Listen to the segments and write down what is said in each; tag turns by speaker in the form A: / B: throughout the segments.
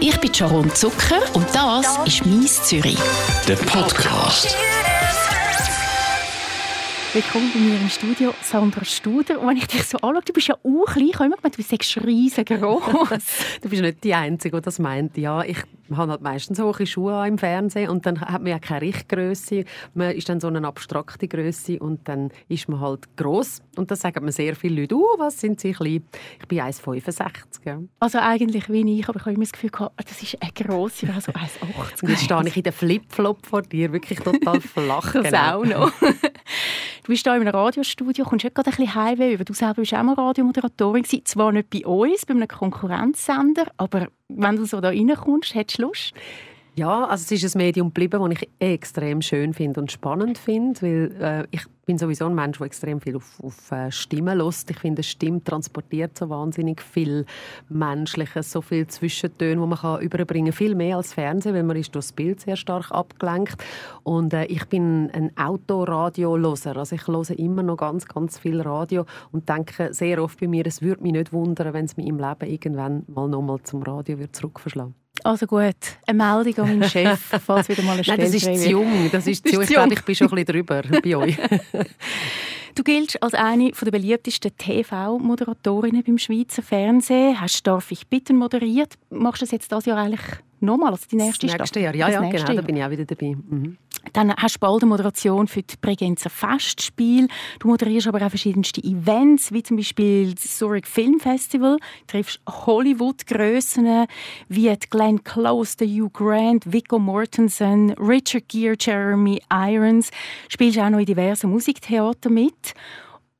A: Ich bin Sharon Zucker und das ist «Mies Zürich».
B: Der Podcast.
C: Willkommen bei mir im Studio, Sandra Studer. Und wenn ich dich so anschaue, du bist ja auch klein. Ich habe immer gemeint, du bist riesengroß.
D: du bist nicht die Einzige, die das meint. Ja, ich habe halt meistens hohe Schuhe im Fernsehen und dann hat man ja keine Richtgröße. Man ist dann so eine abstrakte Größe und dann ist man halt groß und das sagen mir sehr viele Leute. Uh, was sind sie klein? Ich bin 1,65. Ja.
C: Also eigentlich wie ich, aber ich habe immer das Gefühl gehabt, das ist eine grosse, ich so 1,80.
D: Und jetzt stehe ich in den Flipflop vor dir, wirklich total flach.
C: genau. noch. Du bist hier in einem Radiostudio, kommst du gerade ein bisschen Heimweh über. Du selber bist auch mal Radiomoderatorin gewesen. Zwar nicht bei uns, bei einem Konkurrenzsender, aber wenn du so da reinkommst, hättest du Lust?
D: Ja, also es ist ein Medium geblieben, das ich extrem schön finde und spannend finde, weil äh, ich bin sowieso ein Mensch, der extrem viel auf, auf äh, Stimmen lässt. Ich finde, Stimme transportiert so wahnsinnig viel Menschliches, so viel Zwischentöne, die man kann überbringen. Viel mehr als Fernsehen, weil man ist durch das Bild sehr stark abgelenkt. Und äh, ich bin ein Autoradio-Loser. Also ich höre immer noch ganz, ganz viel Radio und denke sehr oft bei mir, es würde mich nicht wundern, wenn es mich im Leben irgendwann mal nochmal zum Radio zurückverschlagen würde.
C: Also gut, eine Meldung an meinen Chef, falls wieder mal eine
D: Stelle Nein, das ist zu jung. Das ist zu jung. Ich glaube, ich bin schon ein bisschen drüber bei euch.
C: Du giltst als eine der beliebtesten TV-Moderatorinnen beim Schweizer Fernsehen. Hast «Darf ich bitten» moderiert. Machst du das jetzt das Jahr eigentlich nochmal, also die nächste
D: das nächste Jahr, ja, ja genau, Jahr. da bin ich auch wieder dabei. Mhm.
C: Dann hast du bald eine Moderation für die Bregenzer Festspiel. Du moderierst aber auch verschiedenste Events, wie zum Beispiel das Zurich Film Festival. Du triffst Hollywood-Grössen wie Glenn Close, Hugh Grant, Viggo Mortensen, Richard Gere, Jeremy Irons. Du spielst auch noch in diversen Musiktheatern mit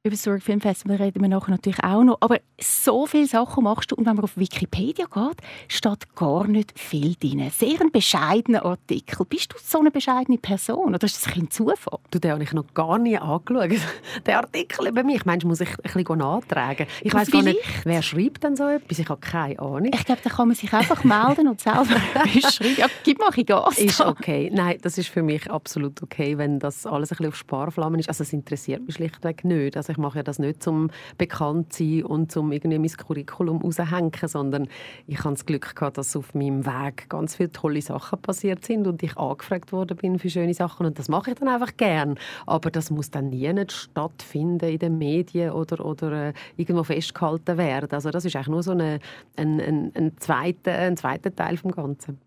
C: über das Zurich Film Festival reden wir nachher natürlich auch noch. Aber so viele Sachen machst du und wenn man auf Wikipedia geht, steht gar nicht viel drin. Sehr ein bescheidener Artikel. Bist du so eine bescheidene Person oder ist das ein Zufall?
D: Du, den habe ich noch gar nie angeschaut. Der Artikel über mich, meinst muss ich ein bisschen nachtragen? Ich weiß gar nicht, wer schreibt denn so etwas? Ich habe keine Ahnung.
C: Ich glaube, da kann man sich einfach melden und selber schreiben. Ja, gib mal ein Gas.
D: Ist okay. Nein, das ist für mich absolut okay, wenn das alles ein bisschen auf Sparflammen ist. Also es interessiert mich schlichtweg nicht. Also ich mache ja das nicht zum bekannt sein und zum irgendwie mein Curriculum raushängen, sondern ich habe das Glück gehabt, dass auf meinem Weg ganz viele tolle Sachen passiert sind und ich angefragt worden bin für schöne Sachen und das mache ich dann einfach gern. Aber das muss dann nie nicht stattfinden in den Medien oder, oder äh, irgendwo festgehalten werden. Also das ist eigentlich nur so eine, ein, ein, ein, zweiter, ein zweiter Teil vom Ganzen.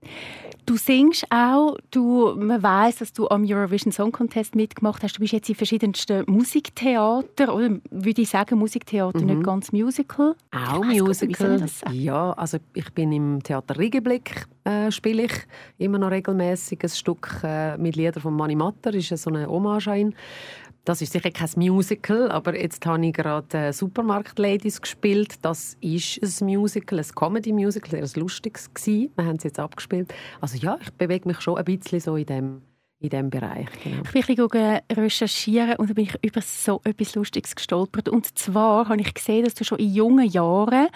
C: Du singst auch, du, man weiß, dass du am Eurovision Song Contest mitgemacht hast. Du bist jetzt in verschiedensten Musiktheatern oder würde ich sagen Musiktheater, mhm. nicht ganz Musical.
D: Auch Musical. Ja, also ich bin im Theater Riegeblick äh, spiele ich immer noch regelmäßig ein Stück äh, mit Liedern von Mani Matter, ist so eine Hommage an ihn. Das ist sicher kein Musical, aber jetzt habe ich gerade äh, Supermarkt Ladies gespielt. Das ist ein Musical, ein Comedy-Musical, ein lustiges gewesen. Wir haben es jetzt abgespielt. Also ja, ich bewege mich schon ein bisschen so in dem in diesem Bereich.
C: Genau. Ich bin ein bisschen recherchieren und da bin ich über so etwas Lustiges gestolpert. Und zwar habe ich gesehen, dass du schon in jungen Jahren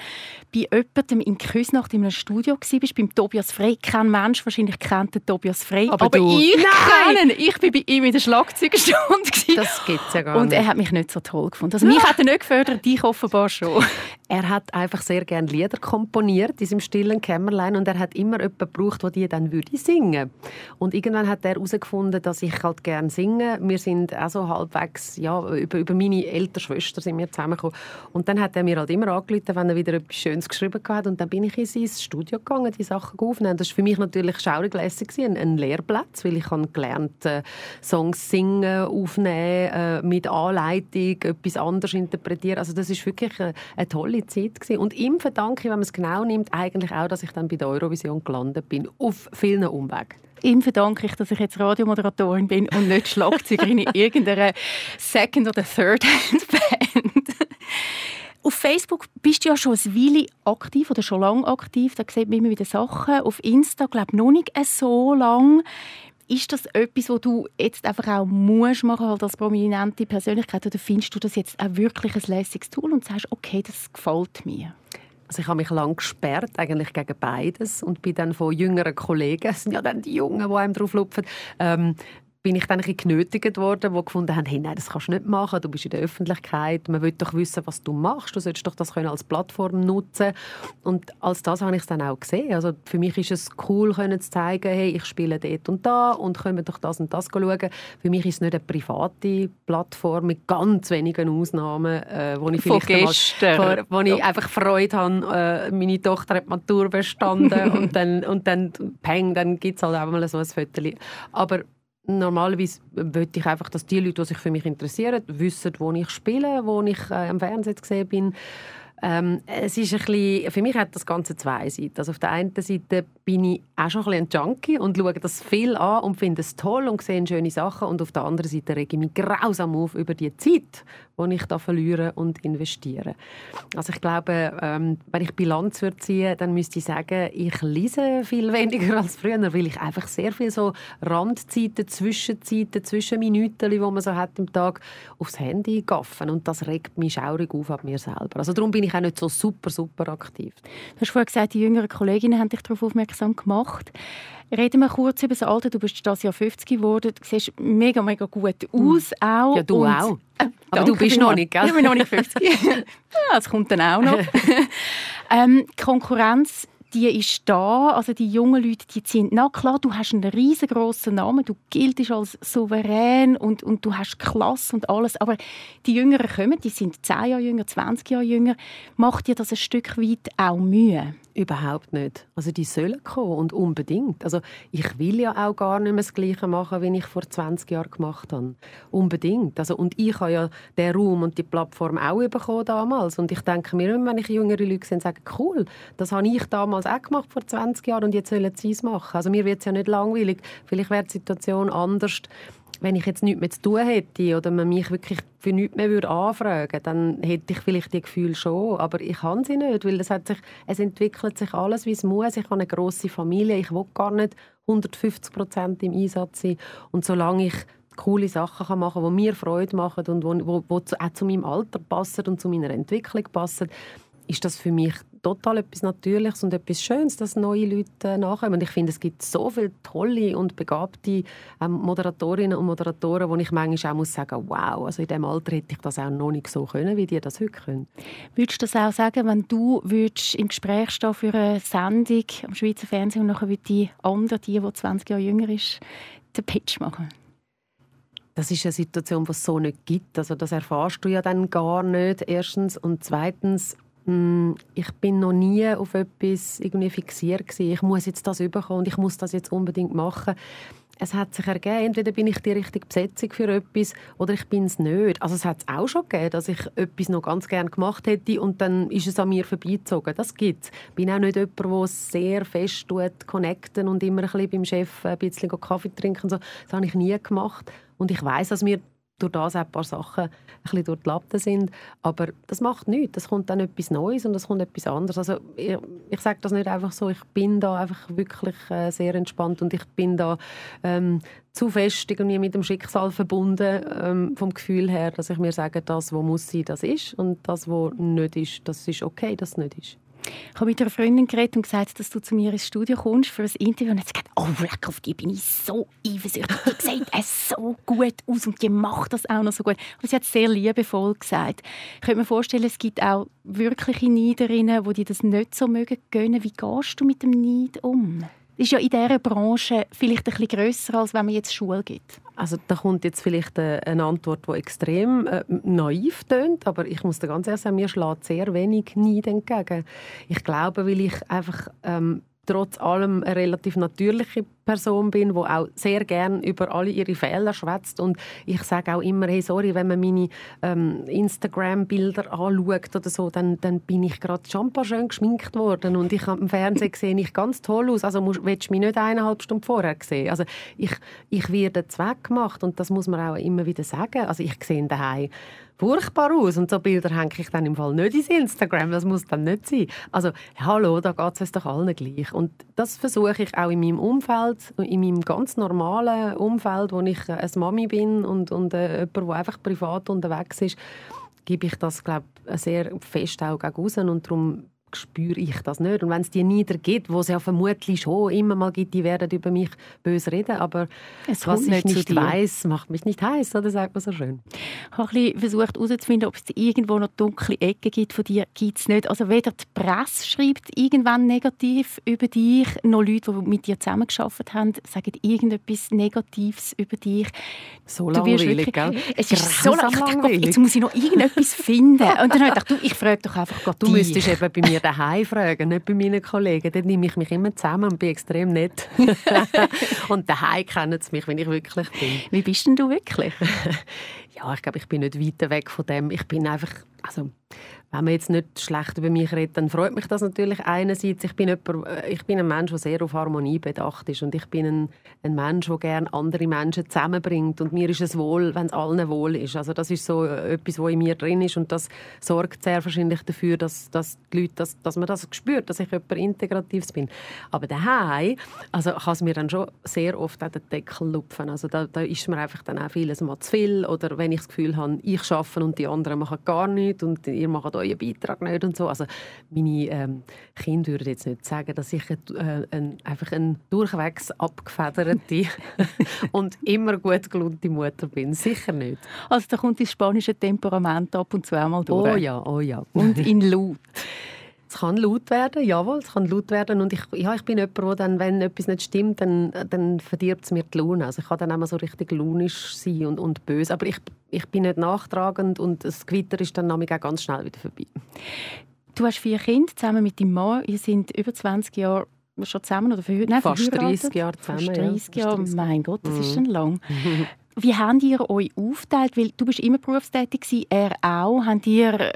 C: bei jemandem in Küsnacht in einem Studio warst, beim Tobias Frey. Kein Mensch wahrscheinlich kennt den Tobias Frey, aber, aber ich Nein! kenne Ich war bei ihm in der Schlagzeugerstunde.
D: Das gibt es ja gar
C: nicht.
D: Und
C: er hat mich nicht so toll gefunden. Also mich hat er nicht gefördert, dich offenbar schon.
D: Er hat einfach sehr gerne Lieder komponiert in seinem stillen Kämmerlein und er hat immer jemanden gebraucht, der die dann würde singen. Und irgendwann hat er herausgefunden, dass ich halt gerne singe. Wir sind auch so halbwegs, ja, über, über meine ältere Schwester sind wir zusammengekommen. Und dann hat er mir halt immer angerufen, wenn er wieder etwas Schönes geschrieben hat. Und dann bin ich in sein Studio gegangen, die Sachen aufnehmen. Das war für mich natürlich schaurig ein, ein Lehrplatz, weil ich habe gelernt, äh, Songs singen, aufnehmen, äh, mit Anleitung, etwas anderes interpretieren. Also das ist wirklich eine, eine tolle tolle Zeit gewesen. Und ihm verdanke ich, wenn man es genau nimmt, eigentlich auch, dass ich dann bei der Eurovision gelandet bin, auf vielen Umwegen.
C: Ihm verdanke ich, dass ich jetzt Radiomoderatorin bin und nicht Schlagzeugerin in irgendeiner Second- oder Third-Hand-Band. Auf Facebook bist du ja schon eine Weile aktiv oder schon lange aktiv. Da sieht man immer wieder Sachen. Auf Insta, glaube ich, noch nicht so lange. Ist das etwas, was du jetzt einfach auch musst machen halt als prominente Persönlichkeit oder findest du das jetzt auch wirklich ein lässiges Tool und sagst, okay, das gefällt mir?
D: Also ich habe mich lange gesperrt, eigentlich gegen beides und bin dann von jüngeren Kollegen, es sind ja dann die Jungen, die einem drauf lupfen, ähm, bin ich dann ein bisschen genötigt worden, die gefunden haben, hey, nein, das kannst du nicht machen, du bist in der Öffentlichkeit, man will doch wissen, was du machst, du solltest doch das können als Plattform nutzen und als das habe ich es dann auch gesehen. Also für mich ist es cool, können zu zeigen, hey, ich spiele dort und da und können doch das und das schauen. Für mich ist es nicht eine private Plattform mit ganz wenigen Ausnahmen, äh, wo ich vielleicht
C: einmal,
D: wo ich einfach Freude habe, äh, meine Tochter hat Matur bestanden und dann, und dann, peng, dann gibt es halt auch mal so ein Foto. Aber normalerweise möchte ich einfach, dass die Leute, die sich für mich interessieren, wissen, wo ich spiele, wo ich äh, am Fernsehen gesehen bin. Ähm, es ist ein bisschen, für mich hat das Ganze zwei Seiten. Also auf der einen Seite bin ich auch schon ein, Junkie und schaue das viel an und finde es toll und sehe schöne Sachen. Und auf der anderen Seite rege ich mich grausam auf über die Zeit, die ich da verliere und investiere. Also ich glaube, ähm, wenn ich Bilanz ziehen, dann müsste ich sagen, ich lese viel weniger als früher, weil ich einfach sehr viel so Randzeiten, Zwischenzeiten, Zwischenminuten, die man so hat im Tag, aufs Handy gaffen und das regt mich schaurig auf an mir selber. Also darum bin ich auch nicht so super, super aktiv.
C: Du hast vorhin gesagt, die jüngeren Kolleginnen haben dich darauf aufmerksam gemacht. Reden wir kurz über das Alter. Du bist das Jahr 50 geworden. Du siehst mega, mega gut aus.
D: Mm. Auch. Ja, du Und, auch. Äh, Aber du bist noch nicht, gell?
C: Ich bin noch nicht 50. ja, das kommt dann auch noch. ähm, Konkurrenz die ist da, also die jungen Leute, die ziehen, na klar, du hast einen riesengroßen Namen, du giltest als souverän und, und du hast Klasse und alles, aber die Jüngeren kommen, die sind 10 Jahre jünger, 20 Jahre jünger, macht dir das ein Stück weit auch Mühe?
D: Überhaupt nicht. Also die sollen kommen und unbedingt. Also ich will ja auch gar nicht mehr das Gleiche machen, wie ich vor 20 Jahren gemacht habe. Unbedingt. Also, und ich habe ja den Raum und die Plattform auch bekommen damals. Und ich denke mir immer, wenn ich jüngere Leute sehe, sage cool, das habe ich damals auch gemacht vor 20 Jahren und jetzt sollen sie es machen. Also mir wird es ja nicht langweilig. Vielleicht wäre die Situation anders wenn ich jetzt nichts mehr zu tun hätte oder man mich wirklich für nichts mehr würde anfragen dann hätte ich vielleicht die Gefühle schon, aber ich kann sie nicht, weil es, hat sich, es entwickelt sich alles, wie es muss. Ich habe eine grosse Familie, ich will gar nicht 150 Prozent im Einsatz sein und solange ich coole Sachen machen kann, die mir Freude machen und die wo, wo, auch zu meinem Alter passen und zu meiner Entwicklung passen, ist das für mich total etwas Natürliches und etwas Schönes, dass neue Leute nachkommen. Und ich finde, es gibt so viele tolle und begabte ähm, Moderatorinnen und Moderatoren, wo ich manchmal auch muss sagen, wow, also in diesem Alter hätte ich das auch noch nicht so können, wie die das heute können.
C: Würdest du das auch sagen, wenn du würdest im Gespräch stehen für eine Sendung am Schweizer Fernsehen und nachher die andere, die, die 20 Jahre jünger ist, den Pitch machen?
D: Das ist eine Situation, die es so nicht gibt. Also das erfährst du ja dann gar nicht, erstens. Und zweitens, ich bin noch nie auf etwas irgendwie fixiert gewesen. Ich muss jetzt das überkommen und ich muss das jetzt unbedingt machen. Es hat sich ergeben, entweder bin ich die richtige Besetzung für etwas oder ich bin es nicht. Also es hat es auch schon gegeben, dass ich etwas noch ganz gerne gemacht hätte und dann ist es an mir vorbeizogen. Das gibt es. Ich bin auch nicht jemand, der sehr fest tut, connecten und immer ein bisschen beim Chef ein bisschen Kaffee trinken. So. Das habe ich nie gemacht. Und ich weiß, dass mir durch das ein paar Sachen ein bisschen durch die Latte sind. Aber das macht nichts. Es kommt dann etwas Neues und es kommt etwas anderes. Also ich, ich sage das nicht einfach so. Ich bin da einfach wirklich äh, sehr entspannt und ich bin da ähm, zu fest irgendwie mit dem Schicksal verbunden ähm, vom Gefühl her, dass ich mir sage, das, was muss sein, das ist und das, was nicht ist, das ist okay, dass es nicht ist.
C: Ich habe mit einer Freundin geredet und gesagt, dass du zu mir ins Studio kommst für ein Interview. Und hat sie gesagt, oh, leck, auf die bin ich so eifersüchtig. Die sieht es so gut aus und die macht das auch noch so gut. Aber sie hat es sehr liebevoll gesagt. Ich könnte mir vorstellen, es gibt auch wirkliche Neiderinnen, die dir das nicht so mögen gönnen. Wie gehst du mit dem Neid um? Ist ja in dieser Branche vielleicht ein grösser, als wenn man jetzt Schule gibt.
D: Also da kommt jetzt vielleicht eine Antwort, die extrem äh, naiv tönt, aber ich muss dir ganz ehrlich sagen, mir schlägt sehr wenig Neid entgegen. Ich glaube, weil ich einfach ähm, trotz allem eine relativ natürliche Person bin, die auch sehr gern über alle ihre Fehler schwätzt und ich sage auch immer, hey, sorry, wenn man meine ähm, Instagram-Bilder anschaut oder so, dann, dann bin ich gerade schon ein paar schön geschminkt worden und ich habe im Fernsehen gesehen, ich ganz toll aus, also musst, willst du mich nicht eineinhalb Stunden vorher sehen? Also ich, ich werde Zweck gemacht und das muss man auch immer wieder sagen. Also ich sehe daheim furchtbar aus. Und so Bilder hänge ich dann im Fall nicht ins Instagram. Das muss dann nicht sein. Also, hallo, da geht es uns doch allen gleich. Und das versuche ich auch in meinem Umfeld, in meinem ganz normalen Umfeld, wo ich eine Mami bin und, und äh, jemand, der einfach privat unterwegs ist, gebe ich das, glaube ich, sehr fest auch raus. Und darum spüre ich das nicht. Und wenn es die Nieder gibt, wo es ja vermutlich schon immer mal gibt, die werden über mich böse reden, aber es was ich nicht weiß, macht mich nicht heiß, oder sagt man so schön.
C: Ich habe versucht herauszufinden, ob es irgendwo noch dunkle Ecken gibt von dir. Gibt es nicht. Also weder die Presse schreibt irgendwann negativ über dich, noch Leute, die mit dir zusammengearbeitet haben, sagen irgendetwas Negatives über dich.
D: So langweilig, gell?
C: Es ist so langweilig. Jetzt muss ich noch irgendetwas finden. Und dann habe ich gedacht, du, ich frage doch einfach Gott
D: Du müsstest eben bei mir daheim fragen, nicht bei meinen Kollegen. Dann nehme ich mich immer zusammen und bin extrem nett. und daheim kennen sie mich, wenn ich wirklich bin.
C: Wie bist denn du wirklich?
D: ja, ich glaube, ich bin nicht weit weg von dem. Ich bin einfach, also wenn man jetzt nicht schlecht über mich redet, dann freut mich das natürlich einerseits. Ich bin, jemand, äh, ich bin ein Mensch, der sehr auf Harmonie bedacht ist und ich bin ein, ein Mensch, der gerne andere Menschen zusammenbringt und mir ist es wohl, wenn es allen wohl ist. Also das ist so äh, etwas, was in mir drin ist und das sorgt sehr wahrscheinlich dafür, dass, dass die Leute, dass, dass man das spürt, dass ich jemand Integratives bin. Aber daheim, also kann es mir dann schon sehr oft auch den Deckel lupfen. Also da, da ist mir einfach dann auch vieles mal zu viel oder wenn ich das Gefühl habe, ich schaffe und die anderen machen gar nichts und ihr macht euren Beitrag nicht und so. Also meine ähm, Kinder würden jetzt nicht sagen, dass ich äh, ein, einfach eine durchwegs abgefederte und immer gut gelaunte Mutter bin. Sicher nicht.
C: Also da kommt das spanische Temperament ab und zu einmal durch.
D: Oh ja, oh ja.
C: Und in laut.
D: Es kann laut werden, jawohl, es kann laut werden. Und ich, ja, ich bin jemand, der dann, wenn etwas nicht stimmt, dann, dann verdirbt es mir die Laune. Also ich kann dann immer so richtig launisch sein und, und böse. Aber ich, ich bin nicht nachtragend und das Gewitter ist dann auch ganz schnell wieder vorbei.
C: Du hast vier Kinder zusammen mit deinem Mann. Ihr seid über 20 Jahre schon zusammen oder
D: verheiratet? Nein, Fast 30 Jahre zusammen.
C: Fast 30 ja. Jahre, mein Gott, das mhm. ist schon lang. Wie habt ihr euch aufgeteilt? Weil du bist immer berufstätig, er auch. Habt ihr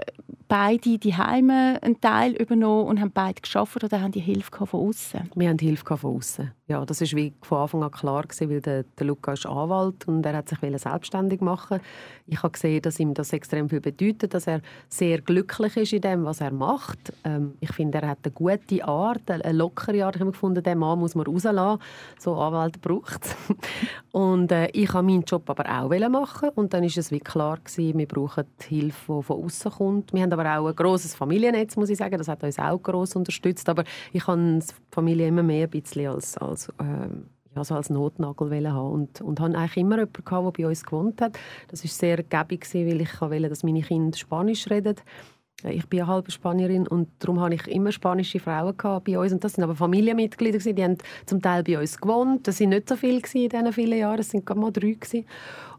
C: beide die Heime einen Teil übernommen und haben beide geschafft oder haben die Hilfe von außen?
D: Wir haben Hilfe von außen. Ja, das ist wie von Anfang an klar gewesen, weil der, der Luca ist Anwalt und er hat sich selbstständig machen. Ich habe gesehen, dass ihm das extrem viel bedeutet, dass er sehr glücklich ist in dem, was er macht. Ähm, ich finde, er hat eine gute Art, eine lockere Art. Ich habe gefunden, den Mann muss man rauslassen. So Anwalt braucht Und äh, ich habe meinen Job aber auch machen und dann ist es wie klar gewesen, wir brauchen die Hilfe, die von außen kommt. Wir haben aber auch ein großes Familiennetz, muss ich sagen. Das hat uns auch groß unterstützt. Aber ich habe die Familie immer mehr ein bisschen als, als ähm, ja, so als Notnagel haben und, und hatte eigentlich immer jemanden, der bei uns gewohnt hat. Das war sehr gäbig, weil ich wollte, dass meine Kinder Spanisch reden. Ich bin eine halbe Spanierin und darum hatte ich immer spanische Frauen bei uns. Und das sind aber Familienmitglieder, die haben zum Teil bei uns gewohnt. Das waren nicht so viele in diesen vielen Jahren, es waren gerade mal drei.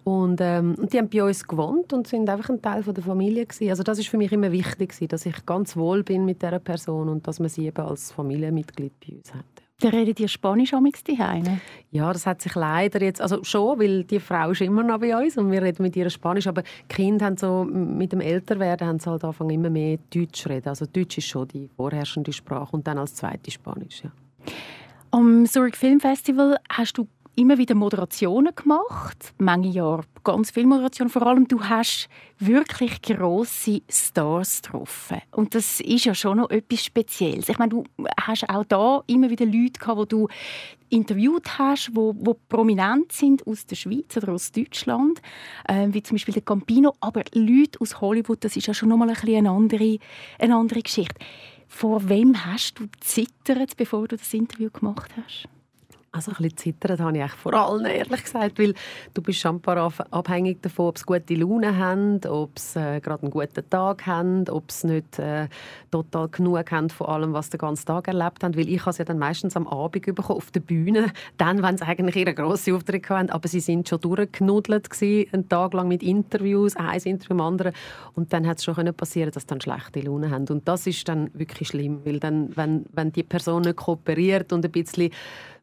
D: Und, ähm, die haben bei uns gewohnt und sind einfach ein Teil der Familie gewesen. Also das ist für mich immer wichtig, dass ich ganz wohl bin mit dieser Person und dass man sie eben als Familienmitglied bei uns hat.
C: Dann redet ihr Spanisch am daheim?
D: Ja, das hat sich leider jetzt, also schon, weil die Frau ist immer noch bei uns und wir reden mit ihr Spanisch, aber die Kinder haben so, mit dem Älterwerden haben sie halt anfangen immer mehr Deutsch reden. Also Deutsch ist schon die vorherrschende Sprache und dann als zweite Spanisch, ja.
C: Am Zurich Film Festival hast du immer wieder Moderationen gemacht, Menge Jahre ganz viel Moderationen. Vor allem du hast wirklich große Stars getroffen und das ist ja schon noch etwas Spezielles. Ich meine, du hast auch da immer wieder Leute gehabt, wo du interviewt hast, wo, wo prominent sind aus der Schweiz oder aus Deutschland, äh, wie zum Beispiel der Campino, aber Leute aus Hollywood, das ist ja schon noch mal ein bisschen eine andere, eine andere Geschichte. Vor wem hast du zittert, bevor du das Interview gemacht hast?
D: Also ein bisschen zittern habe ich vor allem, ehrlich gesagt, weil du bist schon abhängig davon, ob sie gute Laune haben, ob sie äh, gerade einen guten Tag haben, ob sie nicht äh, total genug haben von allem, was sie den ganzen Tag erlebt haben, weil ich habe sie dann meistens am Abend bekommen, auf der Bühne, dann, wenn sie eigentlich ihre grossen Auftritt hatten, aber sie sind schon durchgenudelt gewesen, einen Tag lang mit Interviews, ein Interview am anderen. Und dann hat es schon passieren dass sie dann schlechte Laune haben. Und das ist dann wirklich schlimm, weil dann, wenn, wenn die Person nicht kooperiert und ein bisschen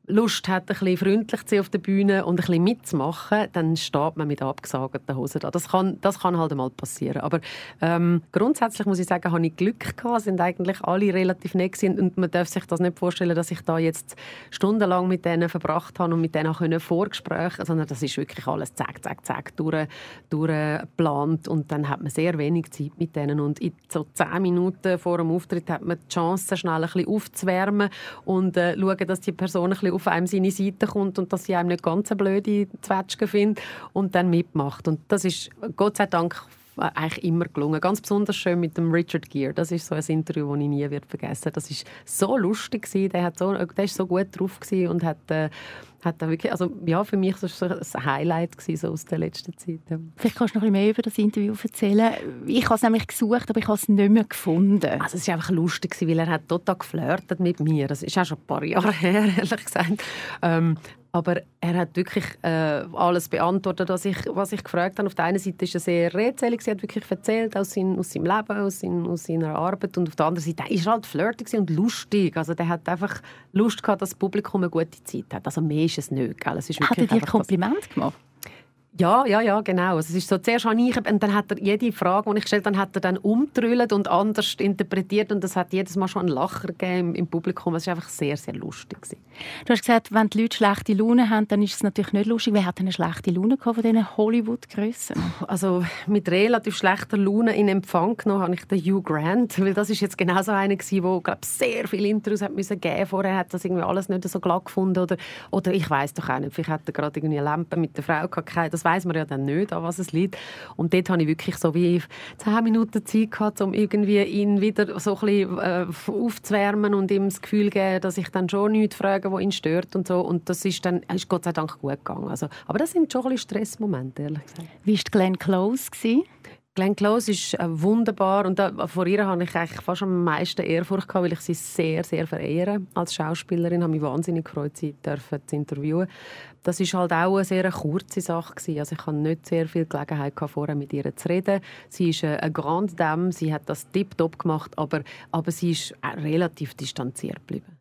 D: Lust hat, ein bisschen freundlich zu sein auf der Bühne und ein bisschen mitzumachen, dann steht man mit abgesagten Hosen da. Das kann, das kann halt mal passieren. Aber ähm, grundsätzlich muss ich sagen, habe ich Glück gehabt, sind eigentlich alle relativ nett sind und man darf sich das nicht vorstellen, dass ich da jetzt stundenlang mit denen verbracht habe und mit denen können Vorgespräche, sondern das ist wirklich alles zack, zack, zack durch, durchgeplant und dann hat man sehr wenig Zeit mit denen und in so zehn Minuten vor dem Auftritt hat man die Chance, schnell ein bisschen aufzuwärmen und äh, schauen, dass die Person ein bisschen auf einem seine Seite kommt und dass sie einem nicht ganz eine blöde Zwetschge findet und dann mitmacht. Und das ist Gott sei Dank eigentlich immer gelungen. Ganz besonders schön mit dem Richard Gere. Das ist so ein Interview, das ich nie vergessen. Das ist so lustig. Der hat so, so gut drauf und hat äh, hat wirklich, also ja, für mich war das ein Highlight gewesen, so aus der letzten Zeit. Ja.
C: Vielleicht kannst du noch ein bisschen mehr über das Interview erzählen. Ich habe es nämlich gesucht, aber ich habe es nicht mehr gefunden.
D: Also es war einfach lustig, weil er hat total geflirtet mit mir. Das ist auch schon ein paar Jahre her, ehrlich gesagt. Ähm, aber er hat wirklich äh, alles beantwortet, was ich, was ich gefragt habe. Auf der einen Seite ist er sehr redselig, er hat wirklich erzählt aus, sein, aus seinem Leben, aus, sein, aus, seiner Arbeit. Und auf der anderen Seite ist er halt flirtig und lustig. Also der hat einfach Lust gehabt, dass das Publikum eine gute Zeit hat. Also mehr ist es nicht. Gell? Es ist
C: hat er dir Kompliment gemacht?
D: Ja, ja, ja, genau. Also es ist so, zuerst habe ich, und dann hat er jede Frage, die ich gestellt habe, hat er dann umtrüllt und anders interpretiert und das hat jedes Mal schon einen Lacher gegeben im Publikum. Es war einfach sehr, sehr lustig.
C: Du hast gesagt, wenn die Leute schlechte Laune haben, dann ist es natürlich nicht lustig. Wer hat eine schlechte Laune von diesen Hollywood-Grössen?
D: Also mit relativ schlechter Laune in Empfang genommen habe ich den Hugh Grant, weil das ist jetzt genau so einer gewesen, der glaube sehr viele Interviews hat müssen geben. Vorher hat das irgendwie alles nicht so glatt gefunden oder, oder ich weiß doch auch nicht, vielleicht hat er gerade irgendwie eine Lampe mit der Frau gehabt. Das weiß man ja dann nicht, an was es liegt. Und dort hatte ich wirklich so wie zehn Minuten Zeit gehabt, um irgendwie ihn wieder so ein bisschen äh, aufzuwärmen und ihm das Gefühl zu geben, dass ich dann schon nichts frage, was ihn stört und so. Und das ist dann ist Gott sei Dank gut gegangen. Also, aber das sind schon ein bisschen Stressmomente, ehrlich gesagt.
C: Wie war Glenn Close?
D: Glenn Close ist äh, wunderbar und da, vor ihr habe ich eigentlich fast am meisten Ehrfurcht gehabt, weil ich sie sehr, sehr verehre als Schauspielerin. Habe mich wahnsinnig gefreut, sie dürfen zu interviewen. Das ist halt auch eine sehr kurze Sache gewesen. Also ich hatte nicht sehr viel Gelegenheit gehabt, vorher mit ihr zu reden. Sie ist eine Grande Dame, sie hat das tiptop gemacht, aber, aber sie ist relativ distanziert geblieben.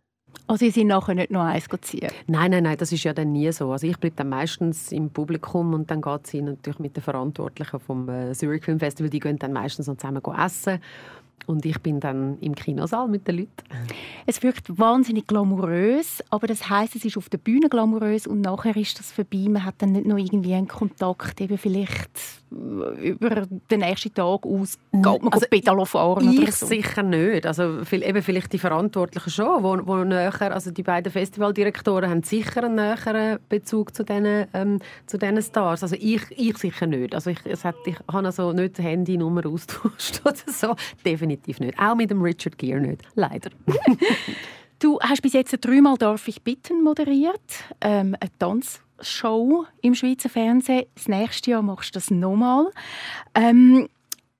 C: Also Sie sind nachher nicht noch eins ziehen?
D: Nein, nein, nein, das ist ja dann nie so. Also ich bleibe dann meistens im Publikum und dann geht sie natürlich mit den Verantwortlichen vom äh, Zurich Film Festival, die gehen dann meistens noch zusammen essen und ich bin dann im Kinosaal mit den Leuten.
C: Es wirkt wahnsinnig glamourös, aber das heißt, es ist auf der Bühne glamourös und nachher ist das vorbei. Man hat dann nicht noch irgendwie einen Kontakt, eben vielleicht über den nächsten Tag aus, geht man also Pedalo fahren
D: ich so. sicher nicht. Also eben vielleicht die Verantwortlichen schon, wo, wo näher, also die beiden Festivaldirektoren haben sicher einen näheren Bezug zu diesen, ähm, zu diesen Stars. Also ich, ich sicher nicht. Also ich, es hat, ich habe also nicht die Handynummer austauscht oder so. Definitiv nicht. Auch mit dem Richard Gere nicht. Leider.
C: du hast bis jetzt dreimal «Darf ich bitten» moderiert. Ähm, eine Tanzshow im Schweizer Fernsehen. Das nächste Jahr machst du das nochmal. Ähm,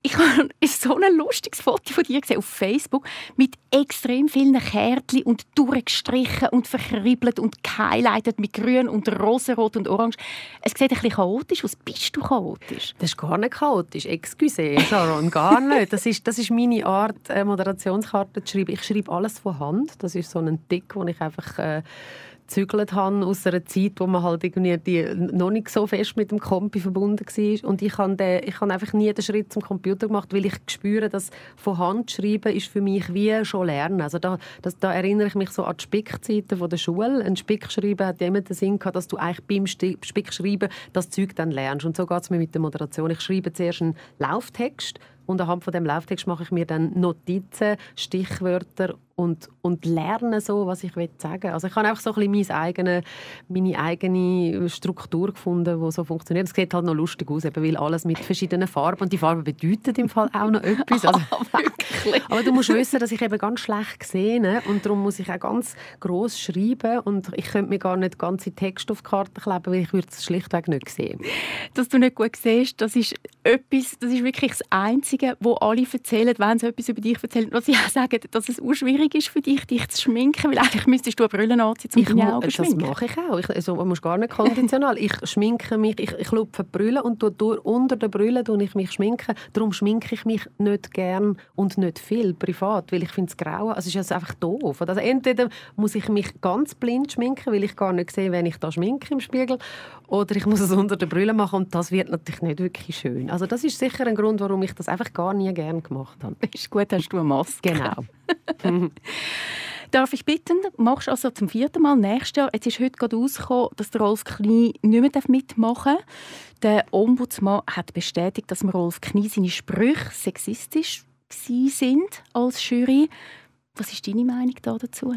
C: ich habe so ein lustiges Foto von dir gesehen auf Facebook mit extrem vielen Kärtchen und durchgestrichen und verkribbelt und gehighlightet mit grün und rosenrot und orange. Es sieht ein bisschen chaotisch aus. Bist du chaotisch?
D: Das ist gar nicht chaotisch. Excuse, Sharon, gar nicht. Das ist, das ist meine Art, äh, Moderationskarten zu schreiben. Ich schreibe alles von Hand. Das ist so ein Tick, wo ich einfach... Äh, gezügelt habe aus einer Zeit, wo man halt irgendwie die, noch nicht so fest mit dem Kompi verbunden war. Und ich habe, den, ich habe einfach nie den Schritt zum Computer gemacht, weil ich spüre, dass von Hand schreiben ist für mich wie schon lernen. Also da, das, da erinnere ich mich so an die Spickzeiten von der Schule. Ein Spickschreiben hat immer den Sinn gehabt, dass du eigentlich beim Spickschreiben das Zeug dann lernst. Und so geht es mir mit der Moderation. Ich schreibe zuerst einen Lauftext und anhand von dem Lauftext mache ich mir dann Notizen, Stichwörter und, und lerne so, was ich sagen will. Also ich habe einfach so ein bisschen meine eigene, meine eigene Struktur gefunden, die so funktioniert. Es sieht halt noch lustig aus, eben, weil alles mit verschiedenen Farben und die Farben bedeuten im Fall auch noch etwas. Also, aber du musst wissen, dass ich eben ganz schlecht sehe ne? und darum muss ich auch ganz groß schreiben und ich könnte mir gar nicht ganze Texte auf die Karte kleben, weil ich würde es schlichtweg nicht sehen.
C: Dass du nicht gut siehst, das ist etwas, das ist wirklich das Einzige, wo alle erzählen, wenn sie etwas über dich erzählen, was sie auch sagen, dass es schwierig schwierig ist für dich, dich zu schminken? Weil eigentlich müsstest du eine Brille anziehen, um deine Augen zu schminken.
D: Das mache ich auch. Ich, also, man muss gar nicht konditional. ich schminke mich, ich, ich lupfe die Brille und durch, unter der Brille schminke ich mich schminken. Darum schminke ich mich nicht gern und nicht viel privat, weil ich finde es grau. Also, es ist also einfach doof. Also, entweder muss ich mich ganz blind schminken, weil ich gar nicht sehe, wenn ich da schminke im Spiegel, oder ich muss es unter der Brille machen und das wird natürlich nicht wirklich schön. Also das ist sicher ein Grund, warum ich das einfach gar nie gern gemacht habe.
C: Ist gut, hast du eine Maske.
D: Genau.
C: Darf ich bitten, machst also zum vierten Mal nächstes Jahr, jetzt ist heute gerade rausgekommen, dass der Rolf Knie nicht mehr mitmachen darf. Der Ombudsmann hat bestätigt, dass Rolf Knie seine Sprüche sexistisch sind als Jury. Was ist deine Meinung dazu?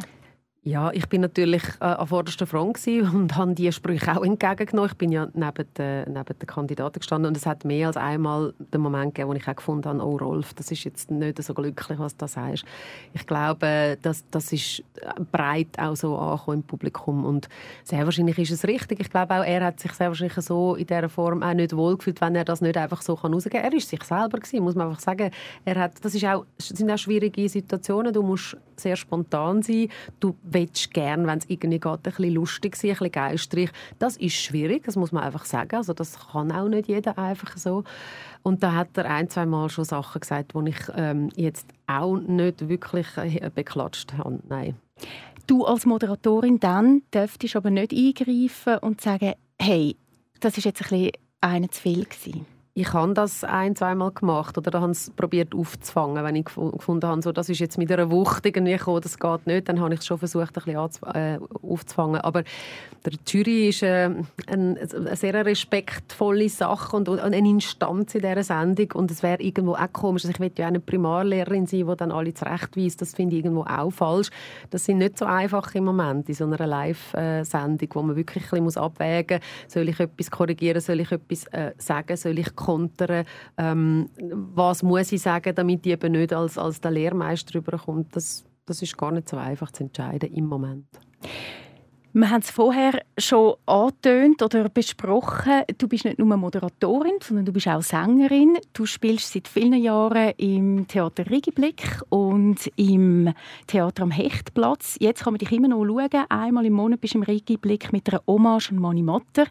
D: Ja, ich bin natürlich äh, an vorderster Front und habe diese Sprüche auch entgegengenommen. Ich bin ja neben den, neben den Kandidaten gestanden und es hat mehr als einmal den Moment gegeben, wo ich auch gefunden habe, oh Rolf, das ist jetzt nicht so glücklich, was du sagst. Ich glaube, das, das ist breit auch so angekommen im Publikum und sehr wahrscheinlich ist es richtig. Ich glaube auch, er hat sich sehr wahrscheinlich so in dieser Form auch nicht wohlgefühlt, wenn er das nicht einfach so rausgeben kann. Er ist sich selber gewesen, muss man einfach sagen. Er hat, das ist auch, sind auch schwierige Situationen. Du musst sehr spontan sein. Du willst gerne, wenn es irgendwie geht, ein bisschen lustig sein, ein bisschen geistreich. Das ist schwierig, das muss man einfach sagen. Also das kann auch nicht jeder einfach so. Und da hat er ein, zwei Mal schon Sachen gesagt, die ich ähm, jetzt auch nicht wirklich äh, beklatscht habe. Nein.
C: Du als Moderatorin dann dürftest aber nicht eingreifen und sagen, hey, das ist jetzt ein bisschen einer zu viel gewesen
D: ich habe das ein, zweimal gemacht oder habe es probiert aufzufangen, wenn ich gefunden habe, so, das ist jetzt mit einer Wucht irgendwie gekommen, das geht nicht, dann habe ich es schon versucht, ein bisschen äh, aufzufangen. Aber der Jury ist äh, ein, eine sehr respektvolle Sache und, eine Instanz in dieser Sendung und es wäre irgendwo auch komisch, also ich will ja eine Primarlehrerin sein, die dann alle zurechtweist, das finde ich irgendwo auch falsch. Das sind nicht so einfach im Moment in so einer Live-Sendung, wo man wirklich ein bisschen abwägen muss, soll ich etwas korrigieren, soll ich etwas äh, sagen, soll ich kontern, ähm, was muss ich sagen, damit ich eben nicht als, als der Lehrmeister rüberkommt. Das, das ist gar nicht so einfach zu entscheiden im Moment.
C: Wir haben es vorher schon angetönt oder besprochen. Du bist nicht nur Moderatorin, sondern du bist auch Sängerin. Du spielst seit vielen Jahren im Theater Rigiblick und im Theater am Hechtplatz. Jetzt kann man dich immer noch schauen. Einmal im Monat bist du im Rigiblick mit einer Hommage an Mani Matter.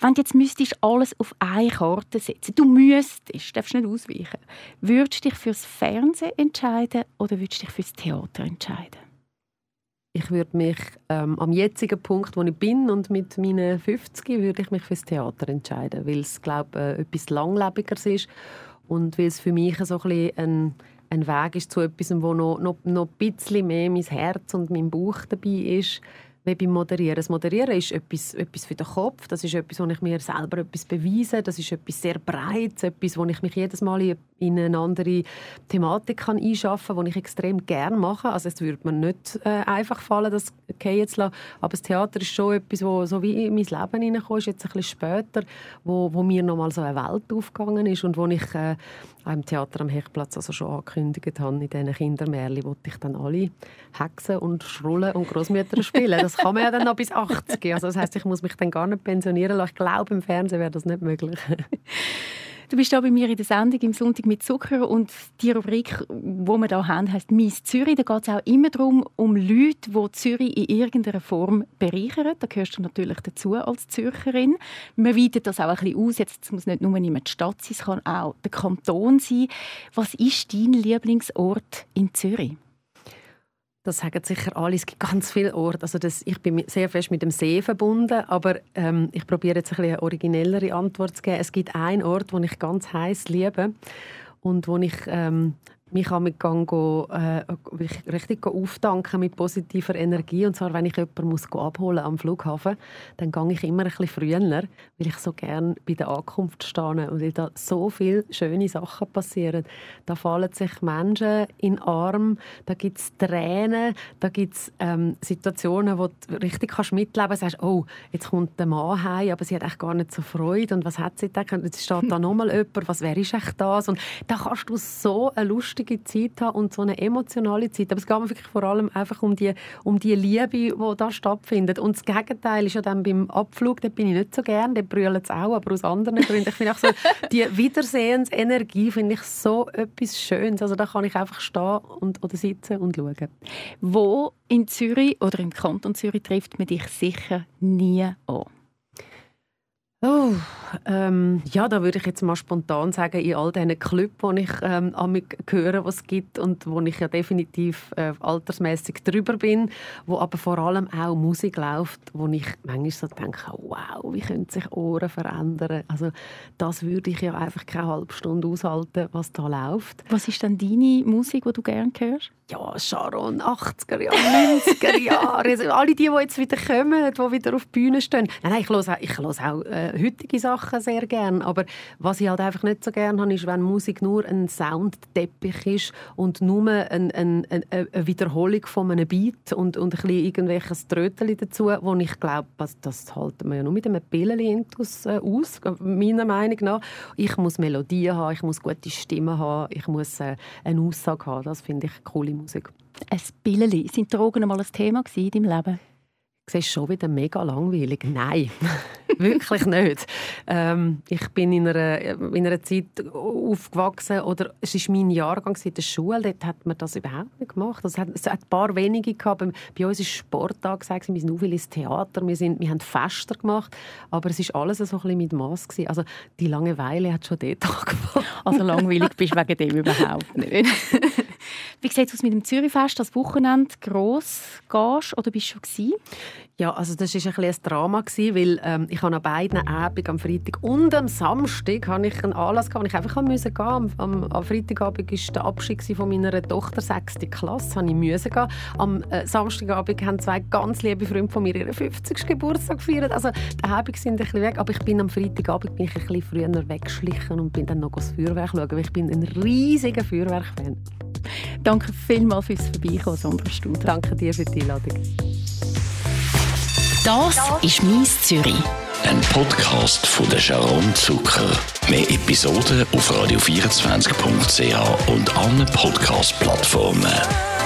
C: Wenn du jetzt müsstest alles auf eine Karte setzen, du müsstest, darfst nicht ausweichen, würdest du dich fürs Fernsehen entscheiden oder würdest du dich fürs Theater entscheiden?
D: Ich würde mich ähm, am jetzigen Punkt, wo ich bin und mit meinen 50 würde ich mich fürs Theater entscheiden, weil es glaube äh, etwas langlebiger ist und weil es für mich so ein, ein, ein Weg ist zu etwas, wo noch, noch, noch ein bisschen mehr mein Herz und mein Bauch dabei ist wie beim Moderieren. Das Moderieren ist etwas, etwas für den Kopf, das ist etwas, wo ich mir selber etwas beweise, das ist etwas sehr Breites, etwas, wo ich mich jedes Mal in eine andere Thematik kann einschaffen kann, die ich extrem gerne mache. Also es würde mir nicht äh, einfach fallen, das okay jetzt lassen. aber das Theater ist schon etwas, wo so wie in mein Leben hineingekommen ist, jetzt ein bisschen später, wo, wo mir nochmal so eine Welt aufgegangen ist und wo ich äh, im Theater am Hechtplatz also schon angekündigt habe, in diesen Kindermärchen wollte ich dann alle Hexen und Schrullen und Großmütter spielen. Das kann man ja dann noch bis 80. Also das heißt, ich muss mich dann gar nicht pensionieren lassen. Ich glaube, im Fernsehen wäre das nicht möglich.
C: Du bist hier bei mir in der Sendung im Sonntag mit Zucker und die Rubrik, wo wir hier haben, heißt «Mies Zürich». Da geht es auch immer darum, um Leute, die Zürich in irgendeiner Form bereichern. Da gehörst du natürlich dazu als Zürcherin. Man weitet das auch ein bisschen aus. Jetzt muss nicht nur die Stadt sein, es kann auch der Kanton sein. Was ist dein Lieblingsort in Zürich?
D: Das sagen sicher alle. Es gibt ganz viele Orte. Also das, ich bin sehr fest mit dem See verbunden, aber ähm, ich probiere jetzt ein eine originellere Antwort zu geben. Es gibt einen Ort, den ich ganz heiß liebe und wo ich ähm, mich mit Gang go, äh, richtig auftanken mit positiver Energie. Und zwar, wenn ich jemanden muss abholen am Flughafen, dann gehe ich immer ein bisschen früher, weil ich so gerne bei der Ankunft stehe und weil da so viele schöne Sachen passieren. Da fallen sich Menschen in den Arm, da gibt es Tränen, da gibt es ähm, Situationen, wo du richtig kannst mitleben kannst. sagst, oh, jetzt kommt der Mann heim, aber sie hat echt gar nicht so Freude und was hat sie gedacht? Jetzt steht da nochmal jemand, was wäre ich echt das? Und da kannst du so eine lustige lustige Zeit haben und so eine emotionale Zeit. Aber es geht mir wirklich vor allem einfach um die, um die Liebe, die da stattfindet. Und das Gegenteil ist ja dann beim Abflug, da bin ich nicht so gern, da brüllen es auch, aber aus anderen Gründen. Ich finde auch so, die Wiedersehensenergie finde ich so etwas Schönes. Also da kann ich einfach stehen und, oder sitzen und schauen.
C: Wo in Zürich oder im Kanton Zürich trifft man dich sicher nie an?
D: Oh, ähm, ja, da würde ich jetzt mal spontan sagen, in all diesen Clubs, die ich ähm, höre, was es gibt und wo ich ja definitiv äh, altersmäßig drüber bin, wo aber vor allem auch Musik läuft, wo ich manchmal so denke, wow, wie können sich Ohren verändern. Also das würde ich ja einfach keine halbe Stunde aushalten, was da läuft.
C: Was ist denn deine Musik, die du gerne hörst?
D: Ja, Sharon, 80er Jahre, 90er Jahre. Also alle die, die jetzt wieder kommen, die wieder auf die Bühne stehen. Nein, nein ich höre auch, ich höre auch äh, heutige Sachen sehr gern. Aber was ich halt einfach nicht so gern habe, ist, wenn Musik nur ein Soundteppich ist und nur ein, ein, ein, eine Wiederholung von einem Beat und, und ein bisschen irgendwelches Tröteli dazu, wo ich glaube, das, das halten wir ja nur mit einem Pillen-Intus äh, aus, meiner Meinung nach. Ich muss Melodien haben, ich muss gute Stimmen haben, ich muss äh, eine Aussage haben. Das finde ich coole Musik.
C: Ein Billeli. Sind Drogen mal ein Thema in deinem Leben?
D: Siehst schon wieder mega langweilig. Nein, wirklich nicht. Ähm, ich bin in einer, in einer Zeit aufgewachsen, oder es war mein Jahrgang in der Schule, dort hat man das überhaupt nicht gemacht. Also es, hat, es hat ein paar wenige gehabt. Bei uns war Sport angesagt, wir sind auch viel ins Theater, wir, sind, wir haben Fester gemacht, aber es war alles so ein bisschen mit Maß. Also die Langeweile hat schon dort angefangen.
C: Also langweilig bist du wegen dem überhaupt nicht. Wie sieht es aus mit dem Zürichfest? Das Wochenende gross gehst oder bist du schon gewesen?
D: Ja, also das war ein, ein Drama, weil ähm, ich an beiden Abenden, am Freitag und am Samstag, hatte ich einen Anlass, gehabt, ich einfach musste gehen. Am, am, am Freitagabend war der Abschied von meiner Tochter, 6. Klasse, ich musste gehen. Am äh, Samstagabend haben zwei ganz liebe Freunde von mir ihren 50. Geburtstag gefeiert. Also die Abende sind ein bisschen weg, aber ich bin am Freitagabend bin ich ein bisschen früher weggeschlichen und bin dann noch das Feuerwerk schauen, weil ich bin ein riesiger Feuerwerk-Fan.
C: Danke vielmals fürs Vorbeikommen, Sandra Studer.
D: Danke dir für die Einladung.
A: Das ist «Mies Zürich».
B: Ein Podcast von der Sharon Zucker. Mehr Episoden auf radio24.ch und allen Podcast-Plattformen.